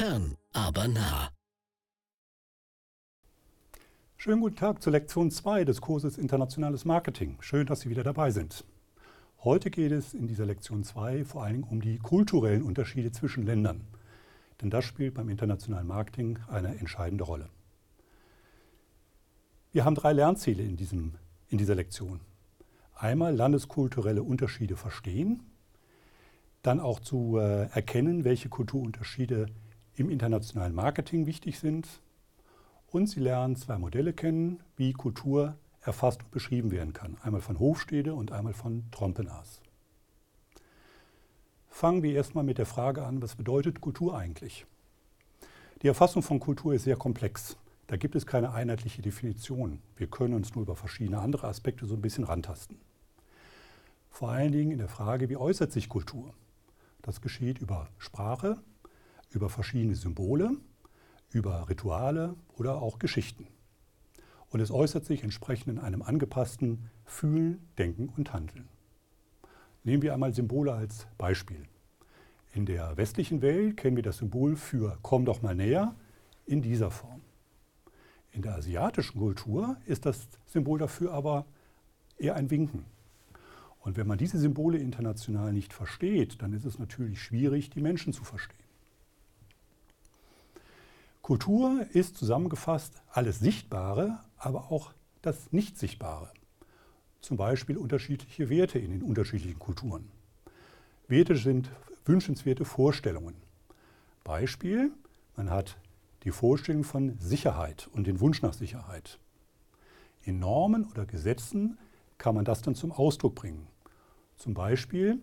Fern, aber nah. Schönen guten Tag zur Lektion 2 des Kurses Internationales Marketing. Schön, dass Sie wieder dabei sind. Heute geht es in dieser Lektion 2 vor allen Dingen um die kulturellen Unterschiede zwischen Ländern. Denn das spielt beim internationalen Marketing eine entscheidende Rolle. Wir haben drei Lernziele in, diesem, in dieser Lektion. Einmal landeskulturelle Unterschiede verstehen, dann auch zu äh, erkennen, welche Kulturunterschiede im internationalen Marketing wichtig sind und Sie lernen zwei Modelle kennen, wie Kultur erfasst und beschrieben werden kann. Einmal von Hofstede und einmal von Trompenas. Fangen wir erstmal mit der Frage an, was bedeutet Kultur eigentlich? Die Erfassung von Kultur ist sehr komplex. Da gibt es keine einheitliche Definition. Wir können uns nur über verschiedene andere Aspekte so ein bisschen rantasten. Vor allen Dingen in der Frage, wie äußert sich Kultur? Das geschieht über Sprache, über verschiedene Symbole über Rituale oder auch Geschichten. Und es äußert sich entsprechend in einem angepassten Fühlen, Denken und Handeln. Nehmen wir einmal Symbole als Beispiel. In der westlichen Welt kennen wir das Symbol für Komm doch mal näher in dieser Form. In der asiatischen Kultur ist das Symbol dafür aber eher ein Winken. Und wenn man diese Symbole international nicht versteht, dann ist es natürlich schwierig, die Menschen zu verstehen. Kultur ist zusammengefasst alles Sichtbare, aber auch das Nicht-Sichtbare. Zum Beispiel unterschiedliche Werte in den unterschiedlichen Kulturen. Werte sind wünschenswerte Vorstellungen. Beispiel, man hat die Vorstellung von Sicherheit und den Wunsch nach Sicherheit. In Normen oder Gesetzen kann man das dann zum Ausdruck bringen. Zum Beispiel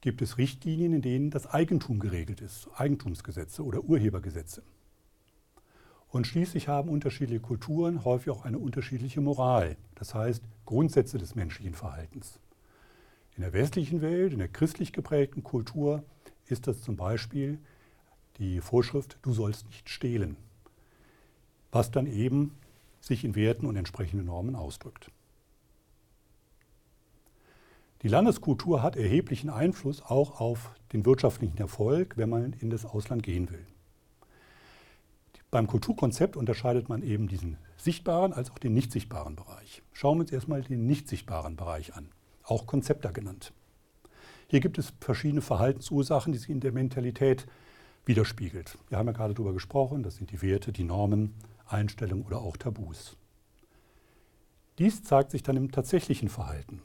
gibt es Richtlinien, in denen das Eigentum geregelt ist, Eigentumsgesetze oder Urhebergesetze. Und schließlich haben unterschiedliche Kulturen häufig auch eine unterschiedliche Moral, das heißt Grundsätze des menschlichen Verhaltens. In der westlichen Welt, in der christlich geprägten Kultur ist das zum Beispiel die Vorschrift, du sollst nicht stehlen, was dann eben sich in Werten und entsprechenden Normen ausdrückt. Die Landeskultur hat erheblichen Einfluss auch auf den wirtschaftlichen Erfolg, wenn man in das Ausland gehen will. Beim Kulturkonzept unterscheidet man eben diesen sichtbaren als auch den nicht sichtbaren Bereich. Schauen wir uns erstmal den nicht sichtbaren Bereich an, auch Konzepter genannt. Hier gibt es verschiedene Verhaltensursachen, die sich in der Mentalität widerspiegelt. Wir haben ja gerade darüber gesprochen, das sind die Werte, die Normen, Einstellungen oder auch Tabus. Dies zeigt sich dann im tatsächlichen Verhalten.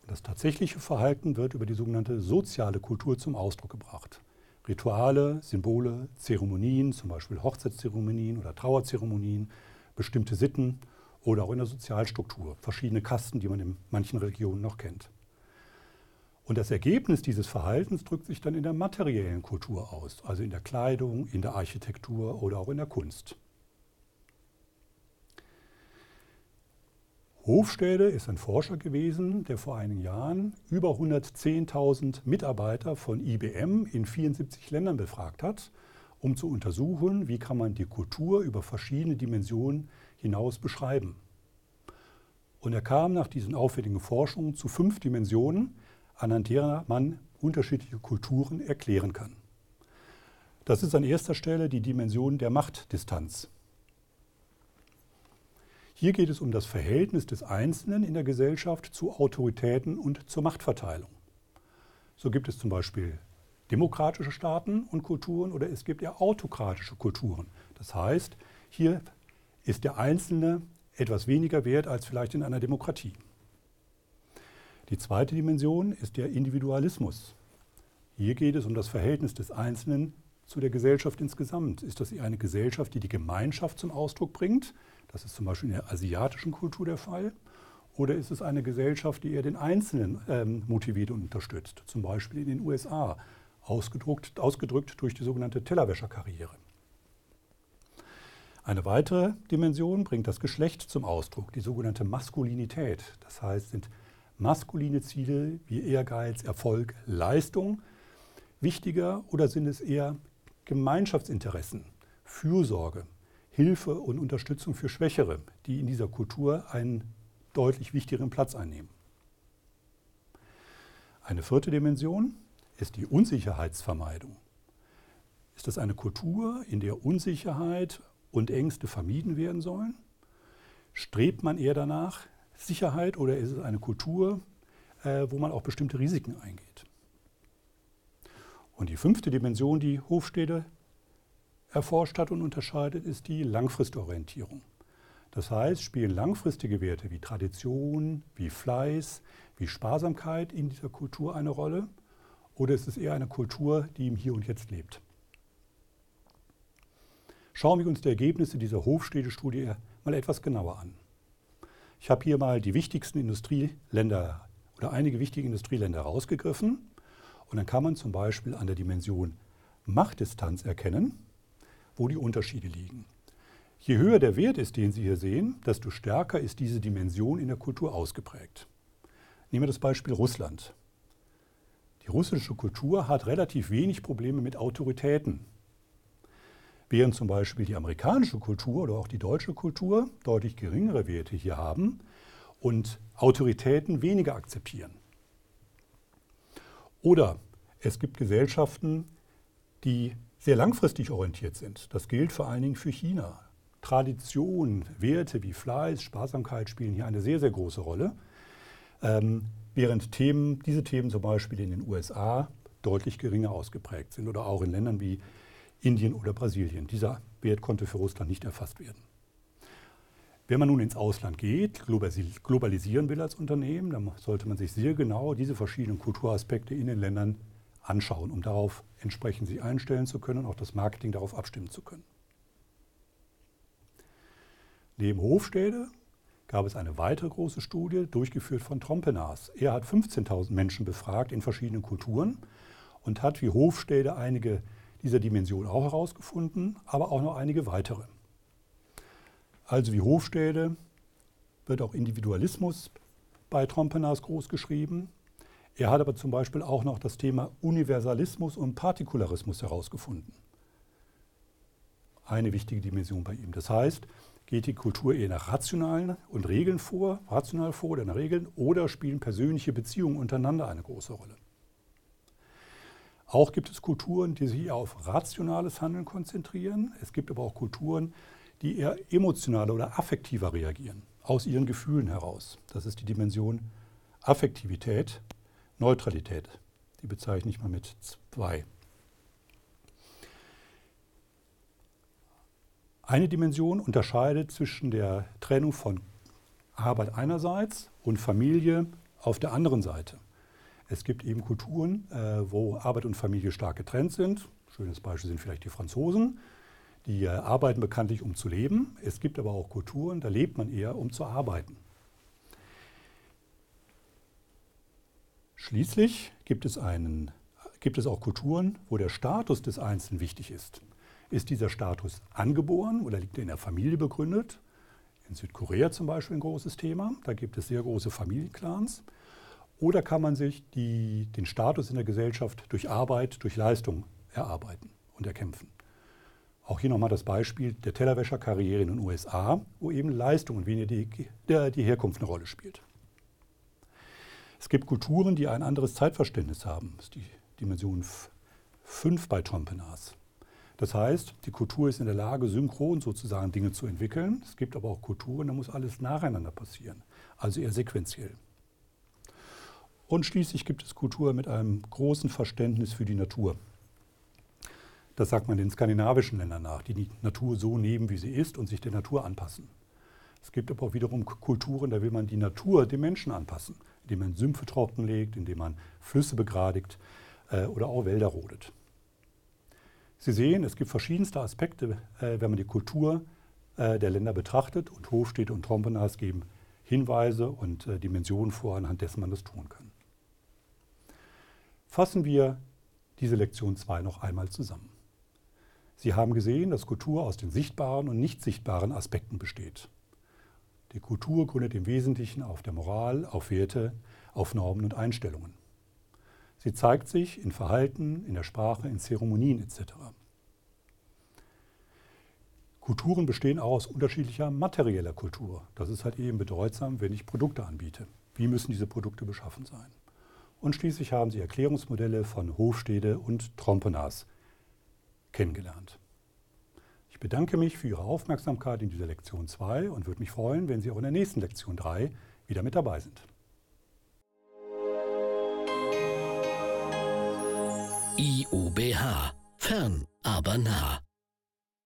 Und das tatsächliche Verhalten wird über die sogenannte soziale Kultur zum Ausdruck gebracht. Rituale, Symbole, Zeremonien, zum Beispiel Hochzeitszeremonien oder Trauerzeremonien, bestimmte Sitten oder auch in der Sozialstruktur, verschiedene Kasten, die man in manchen Regionen noch kennt. Und das Ergebnis dieses Verhaltens drückt sich dann in der materiellen Kultur aus, also in der Kleidung, in der Architektur oder auch in der Kunst. Hofstede ist ein Forscher gewesen, der vor einigen Jahren über 110.000 Mitarbeiter von IBM in 74 Ländern befragt hat, um zu untersuchen, wie kann man die Kultur über verschiedene Dimensionen hinaus beschreiben. Und er kam nach diesen aufwendigen Forschungen zu fünf Dimensionen, anhand derer man unterschiedliche Kulturen erklären kann. Das ist an erster Stelle die Dimension der Machtdistanz. Hier geht es um das Verhältnis des Einzelnen in der Gesellschaft zu Autoritäten und zur Machtverteilung. So gibt es zum Beispiel demokratische Staaten und Kulturen oder es gibt ja autokratische Kulturen. Das heißt, hier ist der Einzelne etwas weniger wert als vielleicht in einer Demokratie. Die zweite Dimension ist der Individualismus. Hier geht es um das Verhältnis des Einzelnen zu der Gesellschaft insgesamt. Ist das eine Gesellschaft, die die Gemeinschaft zum Ausdruck bringt? Das ist zum Beispiel in der asiatischen Kultur der Fall. Oder ist es eine Gesellschaft, die eher den Einzelnen ähm, motiviert und unterstützt? Zum Beispiel in den USA, ausgedrückt, ausgedrückt durch die sogenannte Tellerwäscherkarriere. Eine weitere Dimension bringt das Geschlecht zum Ausdruck, die sogenannte Maskulinität. Das heißt, sind maskuline Ziele wie Ehrgeiz, Erfolg, Leistung wichtiger oder sind es eher Gemeinschaftsinteressen, Fürsorge, Hilfe und Unterstützung für Schwächere, die in dieser Kultur einen deutlich wichtigeren Platz einnehmen. Eine vierte Dimension ist die Unsicherheitsvermeidung. Ist das eine Kultur, in der Unsicherheit und Ängste vermieden werden sollen? Strebt man eher danach Sicherheit oder ist es eine Kultur, äh, wo man auch bestimmte Risiken eingeht? Und die fünfte Dimension, die Hofstede erforscht hat und unterscheidet, ist die Langfristorientierung. Das heißt, spielen langfristige Werte wie Tradition, wie Fleiß, wie Sparsamkeit in dieser Kultur eine Rolle? Oder ist es eher eine Kultur, die im Hier und Jetzt lebt? Schauen wir uns die Ergebnisse dieser Hofstädtestudie mal etwas genauer an. Ich habe hier mal die wichtigsten Industrieländer oder einige wichtige Industrieländer herausgegriffen. Und dann kann man zum Beispiel an der Dimension Machtdistanz erkennen, wo die Unterschiede liegen. Je höher der Wert ist, den Sie hier sehen, desto stärker ist diese Dimension in der Kultur ausgeprägt. Nehmen wir das Beispiel Russland. Die russische Kultur hat relativ wenig Probleme mit Autoritäten. Während zum Beispiel die amerikanische Kultur oder auch die deutsche Kultur deutlich geringere Werte hier haben und Autoritäten weniger akzeptieren. Oder es gibt Gesellschaften, die sehr langfristig orientiert sind. Das gilt vor allen Dingen für China. Tradition, Werte wie Fleiß, Sparsamkeit spielen hier eine sehr, sehr große Rolle. Ähm, während Themen, diese Themen zum Beispiel in den USA deutlich geringer ausgeprägt sind oder auch in Ländern wie Indien oder Brasilien. Dieser Wert konnte für Russland nicht erfasst werden. Wenn man nun ins Ausland geht, globalisieren will als Unternehmen, dann sollte man sich sehr genau diese verschiedenen Kulturaspekte in den Ländern anschauen, um darauf entsprechend sich einstellen zu können und auch das Marketing darauf abstimmen zu können. Neben Hofstede gab es eine weitere große Studie, durchgeführt von Trompenas. Er hat 15.000 Menschen befragt in verschiedenen Kulturen und hat wie Hofstede einige dieser Dimensionen auch herausgefunden, aber auch noch einige weitere. Also wie Hofstede wird auch Individualismus bei Trompenas groß geschrieben. Er hat aber zum Beispiel auch noch das Thema Universalismus und Partikularismus herausgefunden. Eine wichtige Dimension bei ihm. Das heißt, Geht die Kultur eher nach rationalen und Regeln vor, rational vor oder nach Regeln, oder spielen persönliche Beziehungen untereinander eine große Rolle? Auch gibt es Kulturen, die sich eher auf rationales Handeln konzentrieren. Es gibt aber auch Kulturen, die eher emotionaler oder affektiver reagieren, aus ihren Gefühlen heraus. Das ist die Dimension Affektivität, Neutralität. Die bezeichne ich mal mit zwei. Eine Dimension unterscheidet zwischen der Trennung von Arbeit einerseits und Familie auf der anderen Seite. Es gibt eben Kulturen, äh, wo Arbeit und Familie stark getrennt sind. Schönes Beispiel sind vielleicht die Franzosen. Die äh, arbeiten bekanntlich, um zu leben. Es gibt aber auch Kulturen, da lebt man eher, um zu arbeiten. Schließlich gibt es, einen, gibt es auch Kulturen, wo der Status des Einzelnen wichtig ist. Ist dieser Status angeboren oder liegt er in der Familie begründet? In Südkorea zum Beispiel ein großes Thema. Da gibt es sehr große Familienclans. Oder kann man sich die, den Status in der Gesellschaft durch Arbeit, durch Leistung erarbeiten und erkämpfen? Auch hier nochmal das Beispiel der Tellerwäscherkarriere in den USA, wo eben Leistung und weniger die, die Herkunft eine Rolle spielt. Es gibt Kulturen, die ein anderes Zeitverständnis haben. Das ist die Dimension 5 bei Trompenas. Das heißt, die Kultur ist in der Lage, synchron sozusagen Dinge zu entwickeln. Es gibt aber auch Kulturen, da muss alles nacheinander passieren, also eher sequenziell. Und schließlich gibt es Kultur mit einem großen Verständnis für die Natur. Das sagt man den skandinavischen Ländern nach, die die Natur so nehmen, wie sie ist und sich der Natur anpassen. Es gibt aber auch wiederum Kulturen, da will man die Natur dem Menschen anpassen, indem man Sümpfe trockenlegt, indem man Flüsse begradigt äh, oder auch Wälder rodet. Sie sehen, es gibt verschiedenste Aspekte, äh, wenn man die Kultur äh, der Länder betrachtet und Hofstädte und Trompenas geben Hinweise und äh, Dimensionen vor, anhand dessen man das tun kann. Fassen wir diese Lektion 2 noch einmal zusammen. Sie haben gesehen, dass Kultur aus den sichtbaren und nicht sichtbaren Aspekten besteht. Die Kultur gründet im Wesentlichen auf der Moral, auf Werte, auf Normen und Einstellungen. Sie zeigt sich in Verhalten, in der Sprache, in Zeremonien etc. Kulturen bestehen auch aus unterschiedlicher materieller Kultur. Das ist halt eben bedeutsam, wenn ich Produkte anbiete. Wie müssen diese Produkte beschaffen sein? Und schließlich haben Sie Erklärungsmodelle von Hofstede und Trompenas kennengelernt. Ich bedanke mich für Ihre Aufmerksamkeit in dieser Lektion 2 und würde mich freuen, wenn Sie auch in der nächsten Lektion 3 wieder mit dabei sind. IUBH. Fern, aber nah.